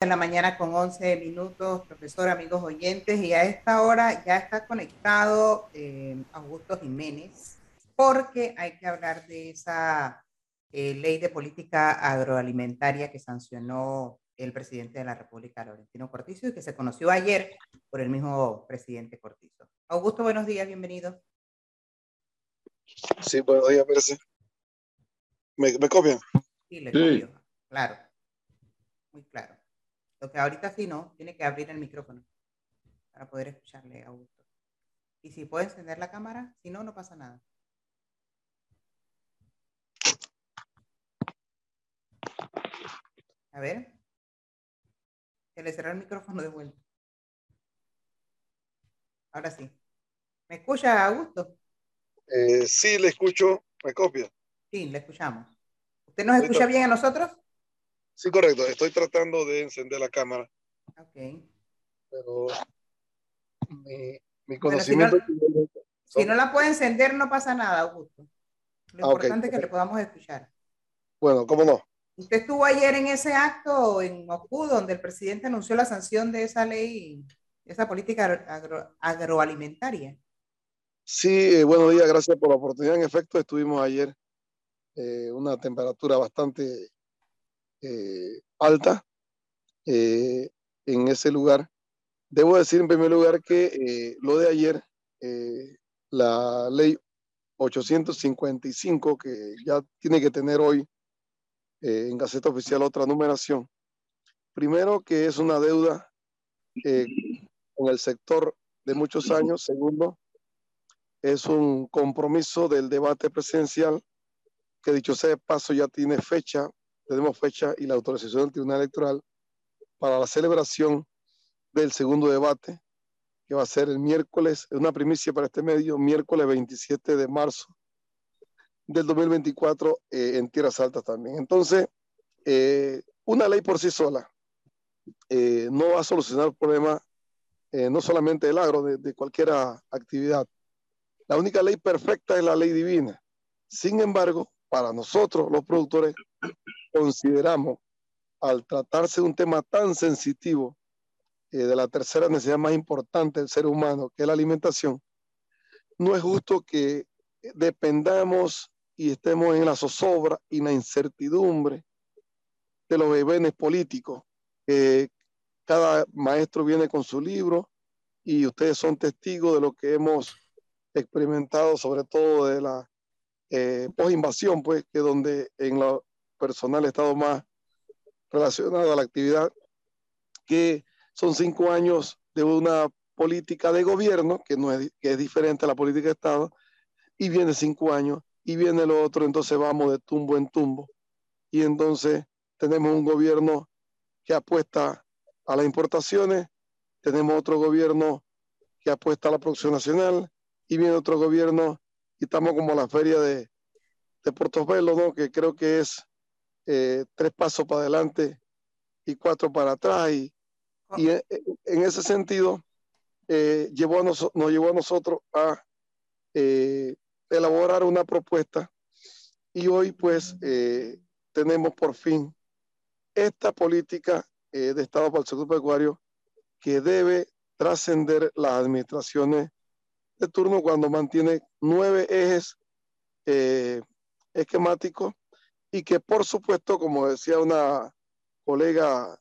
en la mañana con 11 minutos, profesor, amigos oyentes, y a esta hora ya está conectado eh, Augusto Jiménez, porque hay que hablar de esa eh, ley de política agroalimentaria que sancionó el presidente de la República, Laurentino Cortizo, y que se conoció ayer por el mismo presidente Cortizo. Augusto, buenos días, bienvenido. Sí, buenos días, Pérez. ¿Me, ¿Me copian? Sí, le copio, claro, muy claro. Lo que ahorita sí no, tiene que abrir el micrófono para poder escucharle a Augusto. Y si puede encender la cámara, si no, no pasa nada. A ver. Se le cerró el micrófono de vuelta. Ahora sí. ¿Me escucha, Augusto? Eh, sí, le escucho. ¿Me copia? Sí, le escuchamos. ¿Usted nos escucha bien a nosotros? Sí, correcto. Estoy tratando de encender la cámara. Ok. Pero mi, mi Bueno, conocimiento... Si no la puede encender, no pasa nada, Augusto. Lo Ah, importante es que le podamos escuchar. Bueno, ¿cómo no? ¿Usted estuvo ayer en ese acto en Moscú donde el presidente anunció la sanción de esa ley, de esa política agro- agro- agroalimentaria? Sí, eh, buenos días, gracias por la oportunidad. En efecto, estuvimos ayer eh, una temperatura bastante eh, alta eh, en ese lugar. Debo decir en primer lugar que eh, lo de ayer, la ley 855, que ya tiene que tener hoy en Gaceta Oficial otra numeración. Primero, que es una deuda en el sector de muchos años. Segundo, es un compromiso del debate presidencial que dicho sea de paso ya tiene fecha, tenemos fecha y la autorización del Tribunal Electoral para la celebración del segundo debate, que va a ser el miércoles, es una primicia para este medio, miércoles 27 de marzo del 2024 eh, en Tierras Altas también. Entonces, eh, una ley por sí sola eh, no va a solucionar el problema eh, no solamente del agro, de, de cualquier actividad. La única ley perfecta es la ley divina. Sin embargo, para nosotros los productores consideramos, al tratarse de un tema tan sensitivo, eh, de la tercera necesidad más importante del ser humano, que es la alimentación, no es justo que dependamos y estemos en la zozobra y la incertidumbre de los bebenes políticos. Eh, cada maestro viene con su libro y ustedes son testigos de lo que hemos experimentado, sobre todo de la eh, post-invasión, pues, que donde en lo personal estado más relacionado a la actividad, que son cinco años de una política de gobierno, que, no es, que es diferente a la política de Estado, y viene cinco años, y viene lo otro, entonces vamos de tumbo en tumbo. Y entonces tenemos un gobierno que apuesta a las importaciones, tenemos otro gobierno que apuesta a la producción nacional, y viene otro gobierno, y estamos como la feria de, de Portobelo, ¿no? que creo que es eh, tres pasos para adelante y cuatro para atrás, y, y en, en, ese sentido eh, llevó a nos, nos llevó a nosotros a eh, elaborar una propuesta, y hoy pues eh, tenemos por fin esta política de Estado para el sector pecuario que debe trascender las administraciones de turno cuando mantiene nueve ejes esquemáticos y que por supuesto, como decía una colega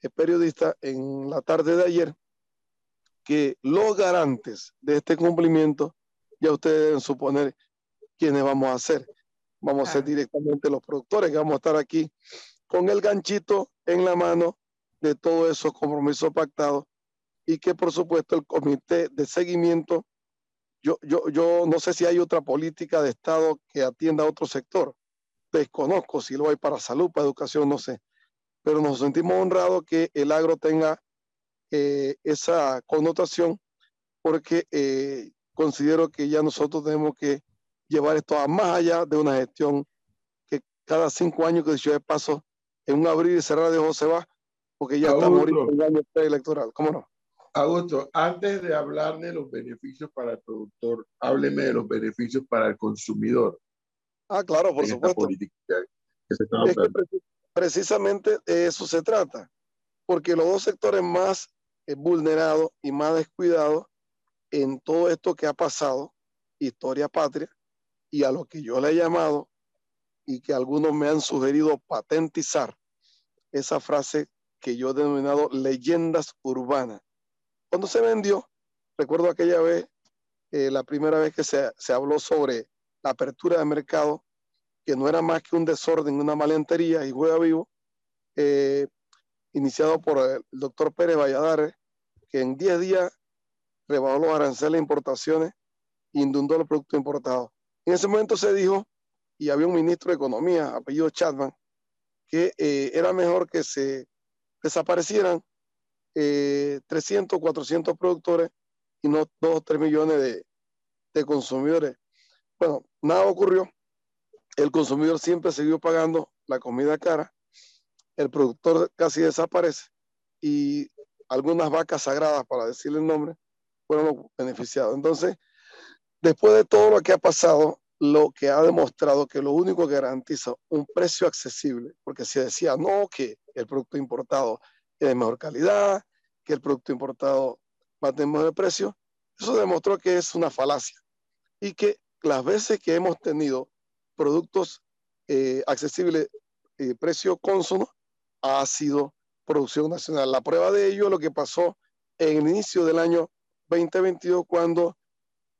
eh, periodista en la tarde de ayer, que los garantes de este cumplimiento ya ustedes deben suponer quiénes vamos a ser. Vamos a ser directamente los productores que vamos a estar aquí con el ganchito en la mano de todos esos compromisos pactados y que por supuesto el comité de seguimiento, yo, yo, yo no sé si hay otra política de Estado que atienda a otro sector, desconozco si lo hay para salud, para educación, no sé, pero nos sentimos honrados que el agro tenga eh, esa connotación porque eh, considero que ya nosotros tenemos que llevar esto a más allá de una gestión que cada cinco años que dicho de paso en un abrir y cerrar de ojo se va, porque ya Augusto. estamos en el año preelectoral. ¿Cómo no? Augusto, antes de hablar de los beneficios para el productor, hábleme de los beneficios para el consumidor. Ah, claro, por supuesto. que se Es que precisamente de eso se trata. porque los dos sectores más eh, vulnerados y más descuidados en todo esto que ha pasado, historia patria, y a lo que yo le he llamado y que algunos me han sugerido patentizar, esa frase que yo he denominado leyendas urbanas. Cuando se vendió, recuerdo aquella vez, eh, la primera vez que se, se, habló sobre la apertura de mercado, que no era más que un desorden, una malentería y juega vivo, eh, iniciado por el doctor Pérez Valladares, que en 10 días rebajó los aranceles de importaciones e inundó los productos importados. En ese momento se dijo, y había un ministro de Economía, apellido Chapman, que eh, era mejor que se desaparecieran 300, eh, 400 productores y no 2 o 3 millones de consumidores. Bueno, nada ocurrió. El consumidor siempre siguió pagando la comida cara. El productor casi desaparece y algunas vacas sagradas, para decirle el nombre, fueron los beneficiados. Entonces, después de todo lo que ha pasado, lo que ha demostrado que lo único que garantiza un precio accesible, porque se decía, no, que el producto importado es de mejor calidad, que el producto importado va a tener mejor precio, eso demostró que es una falacia y que las veces que hemos tenido productos eh, accesibles, eh, precio consono, ha sido producción nacional. La prueba de ello es lo que pasó en el inicio del año 2022 cuando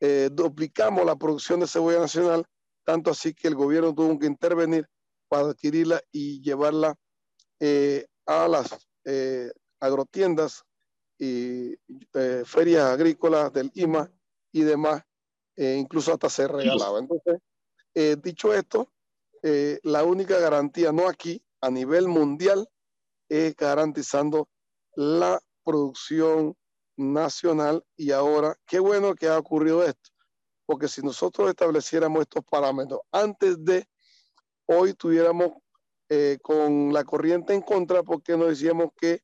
eh, duplicamos la producción de cebolla nacional, tanto así que el gobierno tuvo que intervenir para adquirirla y llevarla eh, a las agrotiendas y ferias agrícolas del IMA y demás, incluso hasta se regalaba. Entonces, dicho esto, la única garantía, no aquí, a nivel mundial, es garantizando la producción nacional y ahora, qué bueno que ha ocurrido esto, porque si nosotros estableciéramos estos parámetros antes de hoy tuviéramos eh, con la corriente en contra porque nos decíamos que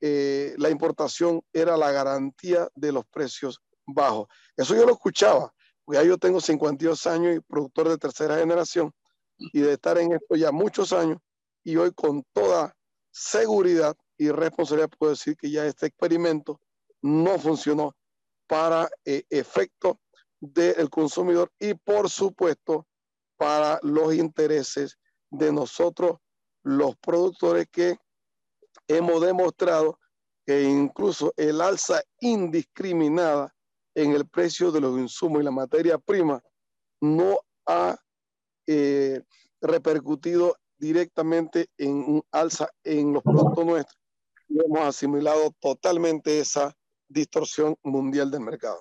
eh, la importación era la garantía de los precios bajos. Eso yo lo escuchaba, ya yo tengo 52 años y productor de tercera generación y de estar en esto ya muchos años y hoy con toda seguridad y responsabilidad puedo decir que ya este experimento no funcionó para eh, efecto del consumidor y por supuesto para los intereses de nosotros los productores que hemos demostrado que incluso el alza indiscriminada en el precio de los insumos y la materia prima no ha eh, repercutido directamente en un alza en los productos nuestros. Y hemos asimilado totalmente esa distorsión mundial del mercado.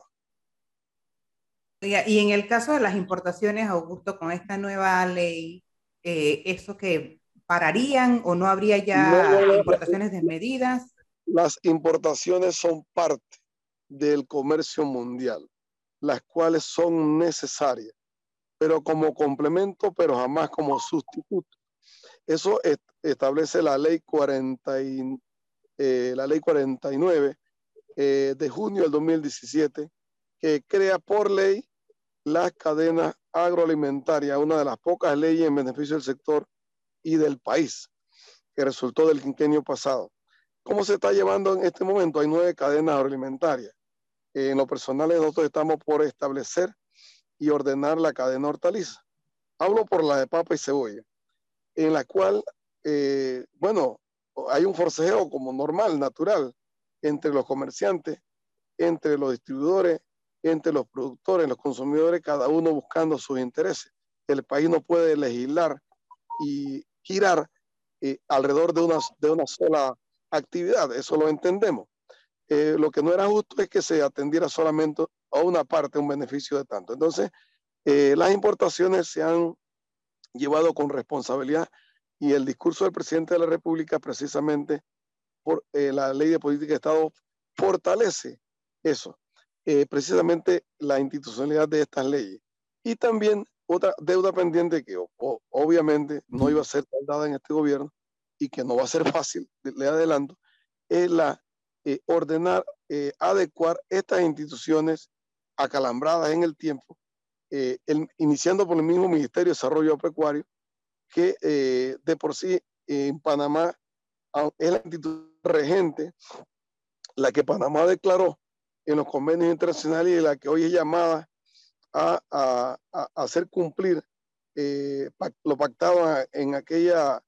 Y en el caso de las importaciones, Augusto, con esta nueva ley, eh, ¿eso que pararían o no habría ya importaciones desmedidas? Las importaciones son parte del comercio mundial, las cuales son necesarias, pero como complemento, pero jamás como sustituto. Eso establece la ley, 40 y, eh, la ley 49 eh, de junio del 2017, que crea por ley las cadenas agroalimentarias, una de las pocas leyes en beneficio del sector y del país, que resultó del quinquenio pasado. ¿Cómo se está llevando en este momento? Hay nueve cadenas agroalimentarias. En lo personal, nosotros estamos por establecer y ordenar la cadena hortaliza. Hablo por la de papa y cebolla en la cual, eh, bueno, hay un forcejeo como normal, natural, entre los comerciantes, entre los distribuidores, entre los productores, los consumidores, cada uno buscando sus intereses. El país no puede legislar y girar eh, alrededor de una, de una sola actividad, eso lo entendemos. Eh, lo que no era justo es que se atendiera solamente a una parte, un beneficio de tanto. Entonces, las importaciones se han llevado con responsabilidad y el discurso del presidente de la República precisamente por eh, la ley de política de Estado fortalece eso, eh, precisamente la institucionalidad de estas leyes. Y también otra deuda pendiente que obviamente no iba a ser tardada en este gobierno y que no va a ser fácil, le adelanto, es la eh, ordenar, adecuar estas instituciones acalambradas en el tiempo eh, iniciando por el mismo Ministerio de Desarrollo Pecuario, que eh, de por sí en Panamá es la institución regente, la que Panamá declaró en los convenios internacionales y la que hoy es llamada a, hacer cumplir eh, lo pactado en aquella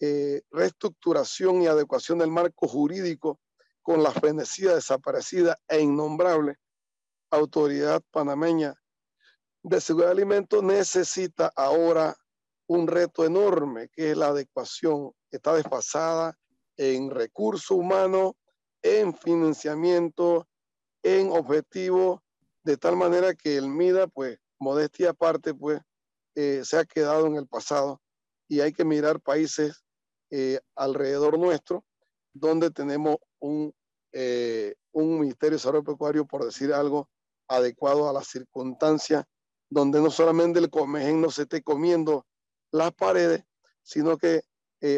eh, reestructuración y adecuación del marco jurídico con la fenecida, desaparecida e innombrable autoridad panameña de seguridad de alimentos necesita ahora un reto enorme, que es la adecuación. Está desfasada en recursos humanos, en financiamiento, en objetivos, de tal manera que el MIDA, pues, modestia aparte, pues, eh, se ha quedado en el pasado y hay que mirar países eh, alrededor nuestro donde tenemos un, eh, un Ministerio de Salud Pecuario, por decir algo, adecuado a las circunstancias, donde no solamente el comején no se esté comiendo las paredes, sino que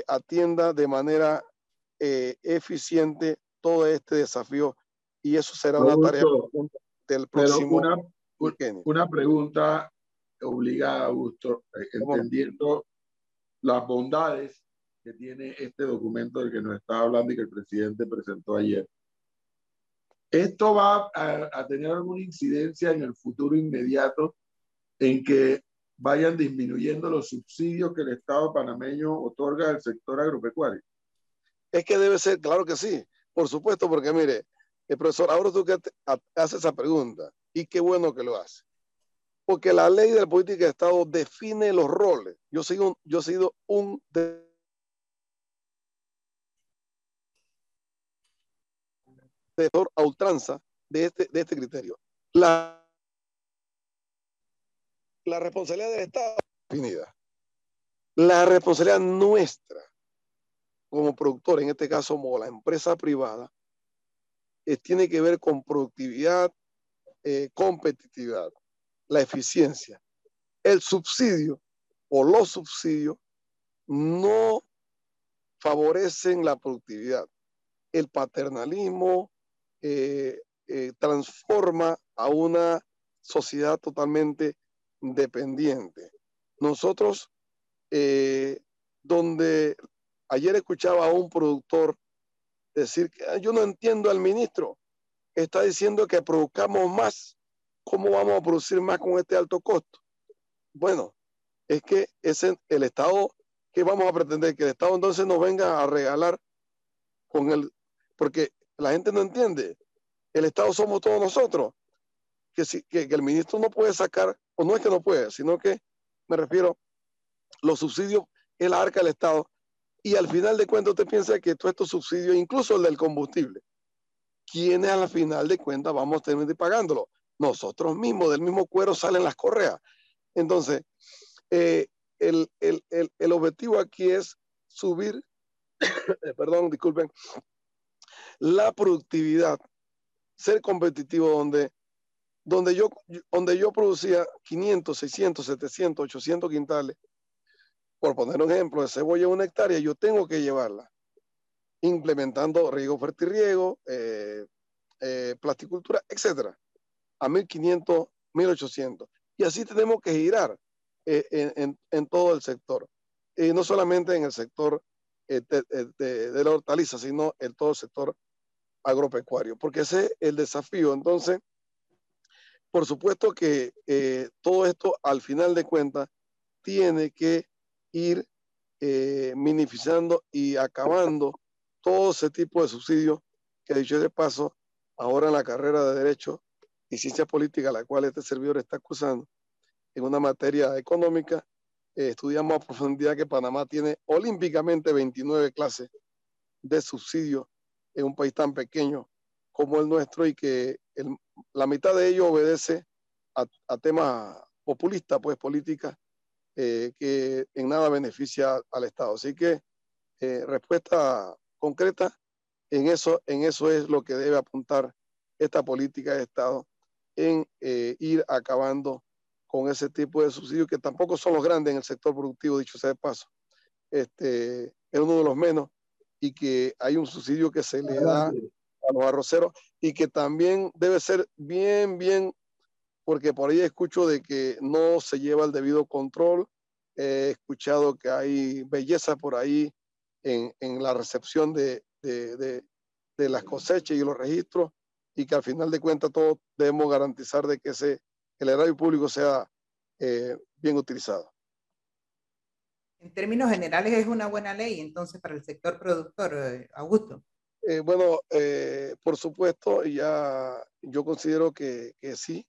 atienda de manera eficiente todo este desafío y eso será una tarea del próximo. Una, una, pregunta obligada, Augusto, eh, entendiendo las bondades que tiene este documento del que nos está hablando y que el presidente presentó ayer. ¿Esto va a, a tener alguna incidencia en el futuro inmediato en que vayan disminuyendo los subsidios que el Estado panameño otorga al sector agropecuario? Es que debe ser, claro que sí, por supuesto, porque mire, el profesor, ahora tú que haces esa pregunta, y qué bueno que lo hace. Porque la ley de la política de Estado define los roles. Yo sigo, yo he sido un defensor a ultranza de este, de este criterio. La, la responsabilidad del Estado definida. La responsabilidad nuestra como productor, en este caso como la empresa privada, tiene que ver con productividad, eh, competitividad, la eficiencia. El subsidio o los subsidios no favorecen la productividad. El paternalismo eh, eh, transforma a una sociedad totalmente dependiente. Nosotros, donde ayer escuchaba a un productor decir que ah, yo no entiendo al ministro. Está diciendo que produzcamos más. ¿Cómo vamos a producir más con este alto costo? Bueno, es que es el Estado que vamos a pretender que el Estado entonces nos venga a regalar con el, porque la gente no entiende. El Estado somos todos nosotros. Que, que, el ministro no puede sacar, o no es que no puede, sino que me refiero, los subsidios es la arca del Estado y al final de cuentas usted piensa que todos estos subsidios, incluso el del combustible, ¿quiénes al final de cuentas vamos a terminar pagándolo? Nosotros mismos, del mismo cuero salen las correas. Entonces, eh, el, el, el, el, objetivo aquí es subir, perdón, disculpen, la productividad, ser competitivo donde, donde, yo, donde yo producía 500, 600, 700, 800 quintales por poner un ejemplo, de cebolla una hectárea, yo tengo que llevarla implementando riego, fertirriego, eh, eh, plasticultura, etcétera, a 1500, 1800. Y así tenemos que girar eh, en, todo el sector. Y no solamente en el sector eh, de, la hortaliza, sino en todo el sector agropecuario, porque ese es el desafío. Entonces, por supuesto que todo esto, al final de cuentas, tiene que ir eh, minimizando y acabando todo ese tipo de subsidios que dicho de paso, ahora en la carrera de Derecho y Ciencia Política, la cual este servidor está acusando, en una materia económica, eh, estudiamos a profundidad que Panamá tiene olímpicamente 29 clases de subsidios en un país tan pequeño como el nuestro y que la mitad de ello obedece a, temas populistas, pues políticas, eh, que en nada beneficia al Estado. Así que eh, respuesta concreta, en eso, en eso es lo que debe apuntar esta política de Estado, en eh, ir acabando con ese tipo de subsidios que tampoco son los grandes en el sector productivo, dicho sea de paso. Este, es uno de los menos y que hay un subsidio que se le da a los arroceros y que también debe ser bien, bien porque por ahí escucho de que no se lleva el debido control. He escuchado que hay belleza por ahí en, en la recepción de, de, las cosechas y los registros y que al final de cuentas todos debemos garantizar de que ese, el erario público sea eh, bien utilizado. En términos generales es una buena ley entonces para el sector productor, eh, Augusto. Eh, bueno, por supuesto, ya yo considero que, que, sí,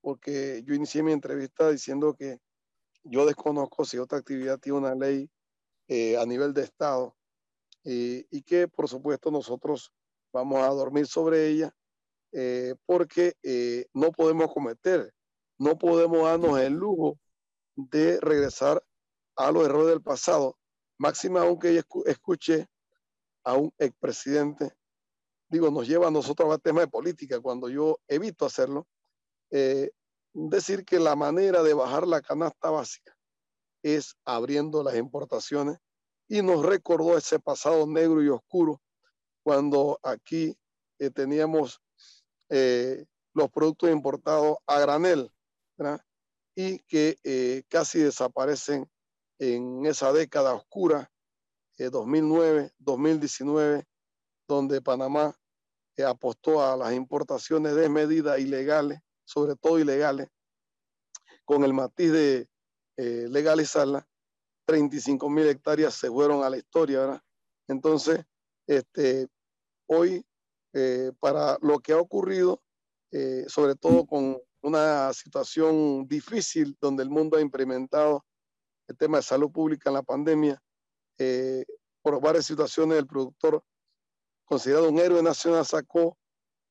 porque yo inicié mi entrevista diciendo que yo desconozco si otra actividad tiene una ley a nivel de Estado y que por supuesto nosotros vamos a dormir sobre ella porque no podemos cometer no podemos darnos el lujo de regresar a los errores del pasado. Máxima aunque escuche a un expresidente, digo, nos lleva a nosotros a tema de política cuando yo evito hacerlo, eh, decir que la manera de bajar la canasta básica es abriendo las importaciones y nos recordó ese pasado negro y oscuro cuando aquí eh, teníamos eh, los productos importados a granel y que casi desaparecen en esa década oscura, 2009, eh, 2019, donde Panamá eh, apostó a las importaciones desmedidas ilegales, sobre todo ilegales, con el matiz de legalizarla, 35 mil hectáreas se fueron a la historia, ¿verdad? Entonces, este, hoy, para lo que ha ocurrido, sobre todo con una situación difícil donde el mundo ha implementado el tema de salud pública en la pandemia. Eh, por varias situaciones, el productor, considerado un héroe nacional, sacó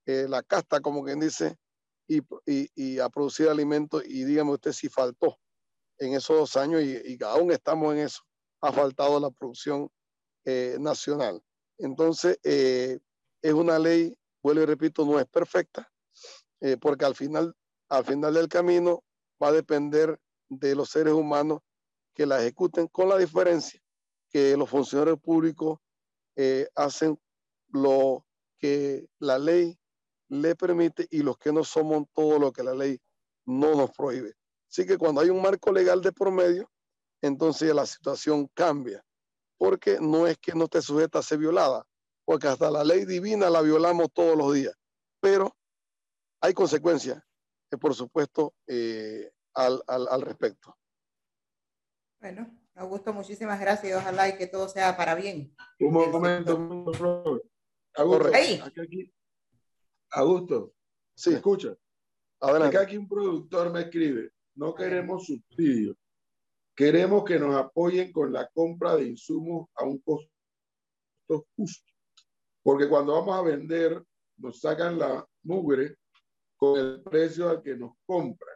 eh, la casta, como quien dice, y, y, a producir alimentos. Y dígame usted si faltó en esos dos años, y, aún estamos en eso, ha faltado la producción eh, nacional. Entonces, es una ley, vuelvo y repito, no es perfecta, porque al final al final del camino va a depender de los seres humanos que la ejecuten, con la diferencia que los funcionarios públicos eh, hacen lo que la ley le permite y los que no somos todo lo que la ley no nos prohíbe. Así que cuando hay un marco legal de promedio, entonces la situación cambia, porque no es que no esté sujeta a ser violada, porque hasta la ley divina la violamos todos los días, pero hay consecuencias por supuesto, eh, al, al, respecto. Bueno, Augusto, muchísimas gracias y ojalá y que todo sea para bien. Un momento, un momento. Augusto, aquí, Augusto, ¿se escucha? Adelante. aquí un productor me escribe, no queremos subsidios, queremos que nos apoyen con la compra de insumos a un costo justo, porque cuando vamos a vender nos sacan la mugre con el precio al que nos compran.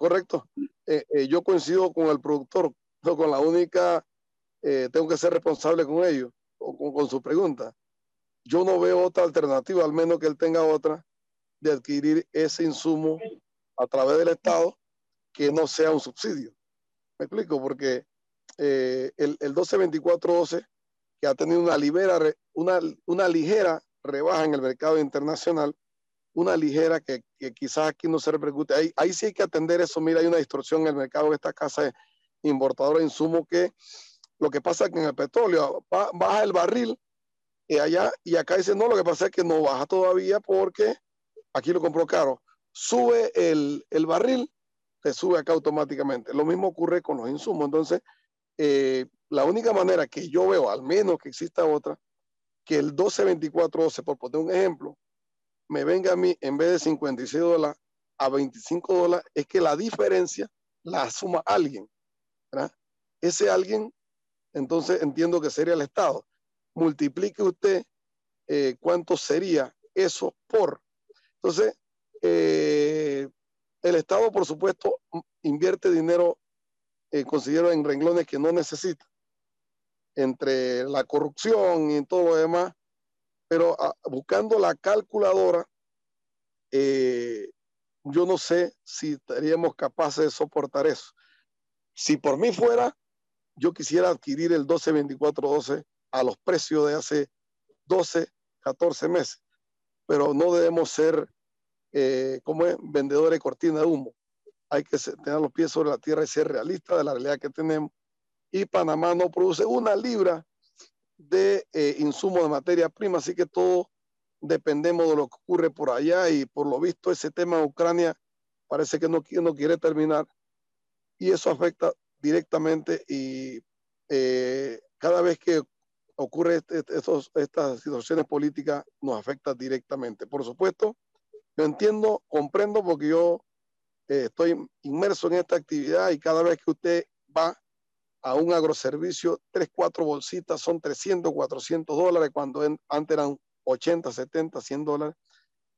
Correcto. Eh, eh, yo coincido con el productor, no con la única, eh, tengo que ser responsable con ellos, o con, con, su pregunta. Yo no veo otra alternativa, al menos que él tenga otra, de adquirir ese insumo a través del Estado que no sea un subsidio. Me explico, porque el, el 122412, que ha tenido una, una, una ligera rebaja en el mercado internacional, una ligera que, quizás aquí no se repercute. Ahí, ahí sí hay que atender eso. Mira, hay una distorsión en el mercado de esta casa importadora de insumos que lo que pasa es que en el petróleo baja el barril y allá y acá dice no, lo que pasa es que no baja todavía porque aquí lo compró caro. Sube el, barril, te sube acá automáticamente. Lo mismo ocurre con los insumos. Entonces, eh, la única manera que yo veo, al menos que exista otra, que el 122412, por poner un ejemplo, me venga a mí en vez de 56 dólares a 25 dólares, es que la diferencia la suma alguien. Ese alguien, entonces entiendo que sería el Estado. Multiplique usted eh, cuánto sería eso por. Entonces, eh, el Estado, por supuesto, invierte dinero, eh, considero, en renglones que no necesita. Entre la corrupción y todo lo demás, pero ah, buscando la calculadora, eh, yo no sé si estaríamos capaces de soportar eso. Si por mí fuera, yo quisiera adquirir el 12-24-12 a los precios de hace 12, 14 meses, pero no debemos ser, eh, como es, vendedores de cortina de humo. Hay que tener los pies sobre la tierra y ser realistas de la realidad que tenemos. Y Panamá no produce una libra de eh, insumos de materia prima, así que todo dependemos de lo que ocurre por allá y por lo visto ese tema de Ucrania parece que no, no quiere terminar y eso afecta directamente y eh, cada vez que ocurre este, estos, estas situaciones políticas nos afecta directamente. Por supuesto, yo entiendo, comprendo porque yo eh, estoy inmerso en esta actividad y cada vez que usted va a un agroservicio, tres, cuatro bolsitas son 300, 400 dólares cuando antes eran 80, 70, 100 dólares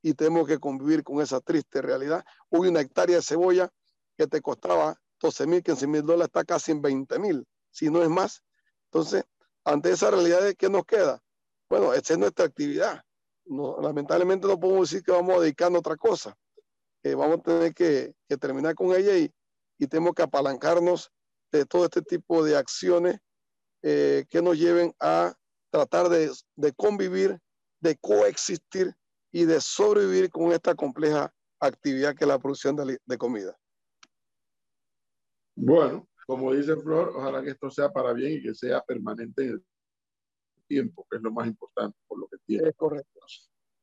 y tenemos que convivir con esa triste realidad. Hoy una hectárea de cebolla que te costaba 12 mil, 15 mil dólares está casi en 20 mil, si no es más. Entonces, ante esa realidad, ¿qué nos queda? Bueno, esa es nuestra actividad. No, lamentablemente no podemos decir que vamos a dedicarnos a otra cosa. que vamos a tener que, que terminar con ella y, y, tenemos que apalancarnos de todo este tipo de acciones eh, que nos lleven a tratar de, de convivir de coexistir y de sobrevivir con esta compleja actividad que es la producción de, comida. Bueno, como dice Flor, ojalá que esto sea para bien y que sea permanente en el tiempo, que es lo más importante por lo que tiene. Es correcto.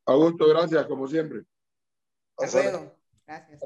Augusto, gracias, como siempre. Hasta luego. Gracias.